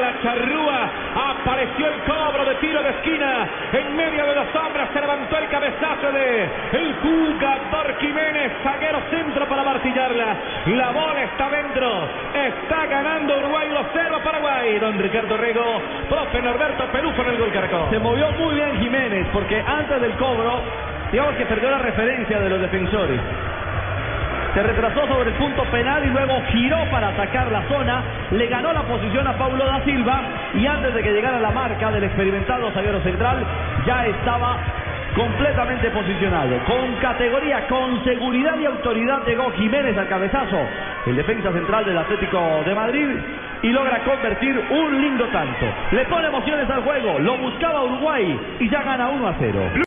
La charrúa, apareció el cobro de tiro de esquina. En medio de los hombres se levantó el cabezazo de el jugador Jiménez, zaguero centro para martillarla. La bola está dentro, está ganando Uruguay 2-0 Paraguay. Don Ricardo Rego, profe Norberto Perufo en el gol caracol. Se movió muy bien Jiménez porque antes del cobro, digamos que perdió la referencia de los defensores. Se retrasó sobre el punto penal y luego giró para atacar la zona. Le ganó la posición a Paulo da Silva y antes de que llegara la marca del experimentado zaguero central, ya estaba completamente posicionado. Con categoría, con seguridad y autoridad llegó Jiménez al cabezazo. El defensa central del Atlético de Madrid y logra convertir un lindo tanto. Le pone emociones al juego, lo buscaba Uruguay y ya gana 1 a 0.